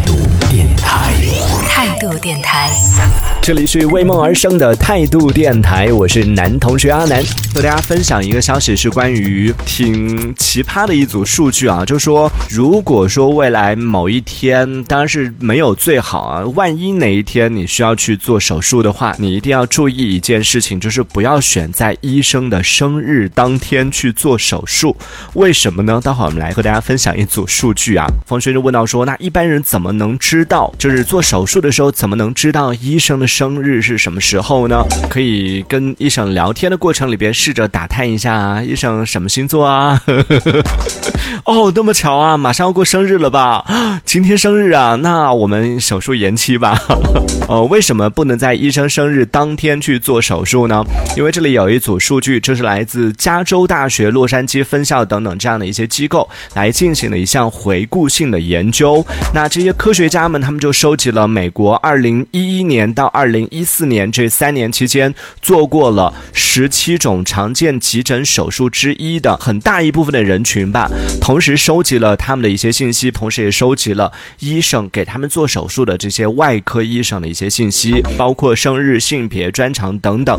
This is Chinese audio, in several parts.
态度电台。这里是为梦而生的态度电台，我是男同学阿南，和大家分享一个消息，是关于挺奇葩的一组数据啊，就说如果说未来某一天，当然是没有最好啊，万一哪一天你需要去做手术的话，你一定要注意一件事情，就是不要选在医生的生日当天去做手术。为什么呢？待会儿我们来和大家分享一组数据啊。冯学就问到说，那一般人怎么能知道，就是做手术的时候怎么能知道医生的生日是什么时候呢？可以跟医生聊天的过程里边试着打探一下啊，医生什么星座啊？哦，那么巧啊，马上要过生日了吧？今天生日啊，那我们手术延期吧。呃，为什么不能在医生生日当天去做手术呢？因为这里有一组数据，这是来自加州大学洛杉矶分校等等这样的一些机构来进行的一项回顾性的研究。那这些科学家们，他们就收集了美国二零一一年到二零一四年这三年期间做过了十七种常见急诊手术之一的很大一部分的人群吧，同时收集了他们的一些信息，同时也收集了医生给他们做手术的这些外科医生的一些信息，包括生日、性别、专长等等。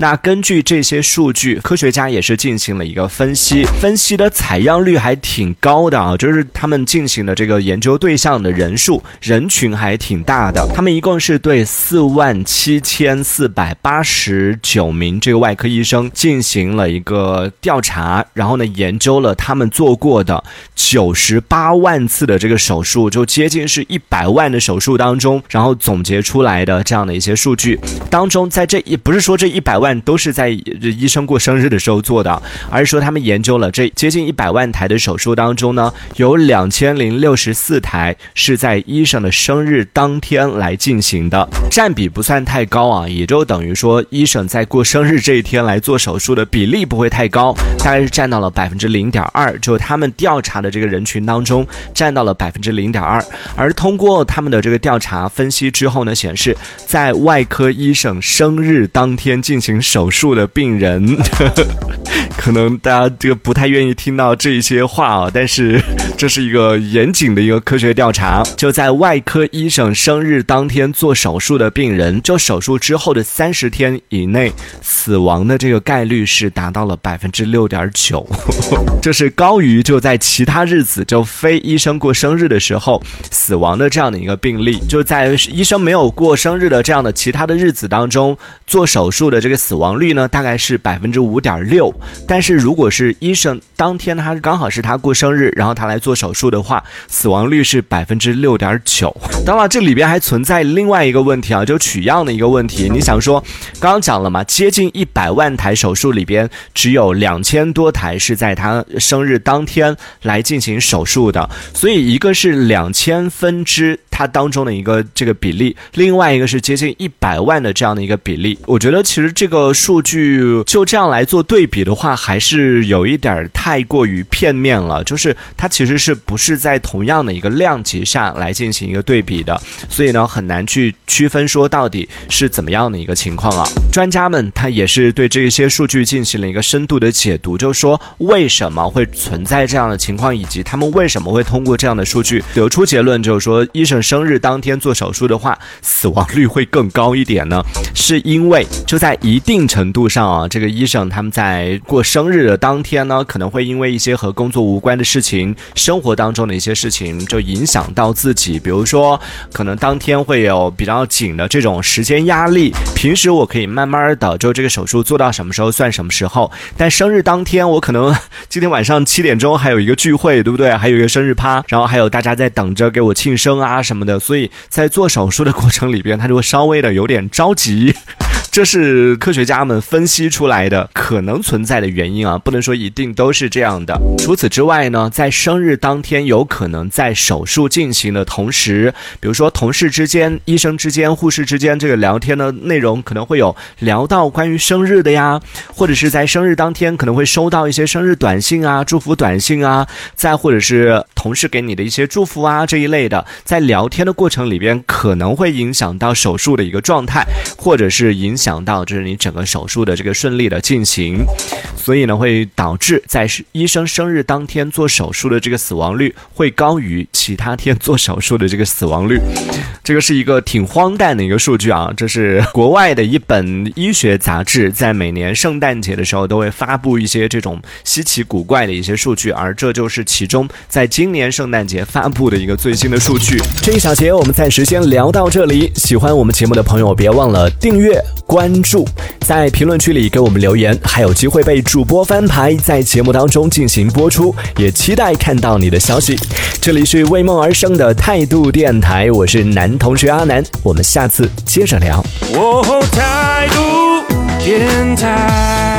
那根据这些数据，科学家也是进行了一个分析，分析的采样率还挺高的啊，就是他们进行的这个研究对象的人数人群还挺大的，他们一共是对四万七千四百八十九名这个外科医生进行了一个调查，然后呢研究了他们做过的九十八万次的这个手术，就接近是一百万的手术当中，然后总结出来的这样的一些数据。当中，在这一不是说这一百万都是在医生过生日的时候做的，而是说他们研究了这接近一百万台的手术当中呢，有两千零六十四台是在医生的生日当天来进行的，占比不算太高啊，也就等于说医生在过生日这一天来做手术的比例不会太高，大概是占到了百分之零点二，就他们调查的这个人群当中占到了百分之零点二，而通过他们的这个调查分析之后呢，显示在外科医生生日当天进行手术的病人，可能大家这个不太愿意听到这一些话啊，但是这是一个严谨的一个科学调查，就在外科医生生日当天做手术的病人，就手术之后的三十天以内死亡的这个概率是达到了百分之六点九，这是高于就在其他日子就非医生过生日的时候死亡的这样的一个病例，就在医生没有过生日的这样的其他的日子当中做手术的这个死亡率呢，大概是百分之五点六，但是如果是医生当天他刚好是他过生日，然后他来做手术的话，死亡率是百分之六点九。当然，这里边还存在另外一个问题啊，就取样的一个问题。你想说，刚刚讲了嘛，接近一百万台手术里边，只有两千多台是在他生日当天来进行手术的，所以一个是两千分之它当中的一个这个比例，另外一个是接近一百万的这样的一个比例。我觉得其实这个数据就这样来做对比的话，还是有一点太过于片面了。就是它其实是不是在同样的一个量级下来进行一个对比的，所以呢很难去区分说到底是怎么样的一个情况啊。专家们他也是对这些数据进行了一个深度的解读，就是说为什么会存在这样的情况，以及他们为什么会通过这样的数据得出结论，就是说医生生日当天做手术的话，死亡率会更高一点呢？是因为就在一定程度上啊，这个医生他们在过生日的当天呢，可能会因为一些和工作无关的事情、生活当中的一些事情，就影响到自己。比如说，可能当天会有比较紧的这种时间压力，平时我可以慢慢的就这个手术做到什么时候算什么时候，但生日当天我可能今天晚上七点钟还有一个聚会，对不对？还有一个生日趴，然后还有大家在等着给我庆生啊什么的，所以在做手术的过程里边，他就会稍微的有点着急。这是科学家们分析出来的可能存在的原因啊，不能说一定都是这样的。除此之外呢，在生日当天，有可能在手术进行的同时，比如说同事之间、医生之间、护士之间这个聊天的内容，可能会有聊到关于生日的呀，或者是在生日当天可能会收到一些生日短信啊、祝福短信啊，再或者是同事给你的一些祝福啊这一类的，在聊天的过程里边可能会影响到手术的一个状态，或者是影。想到就是你整个手术的这个顺利的进行，所以呢会导致在医生生日当天做手术的这个死亡率会高于其他天做手术的这个死亡率。这个是一个挺荒诞的一个数据啊！这是 国外的一本医学杂志，在每年圣诞节的时候都会发布一些这种稀奇古怪的一些数据，而这就是其中在今年圣诞节发布的一个最新的数据。这一小节我们暂时先聊到这里。喜欢我们节目的朋友，别忘了订阅、关注，在评论区里给我们留言，还有机会被主播翻牌，在节目当中进行播出。也期待看到你的消息。这里是为梦而生的态度电台，我是南。同学阿南，我们下次接着聊。态度电台。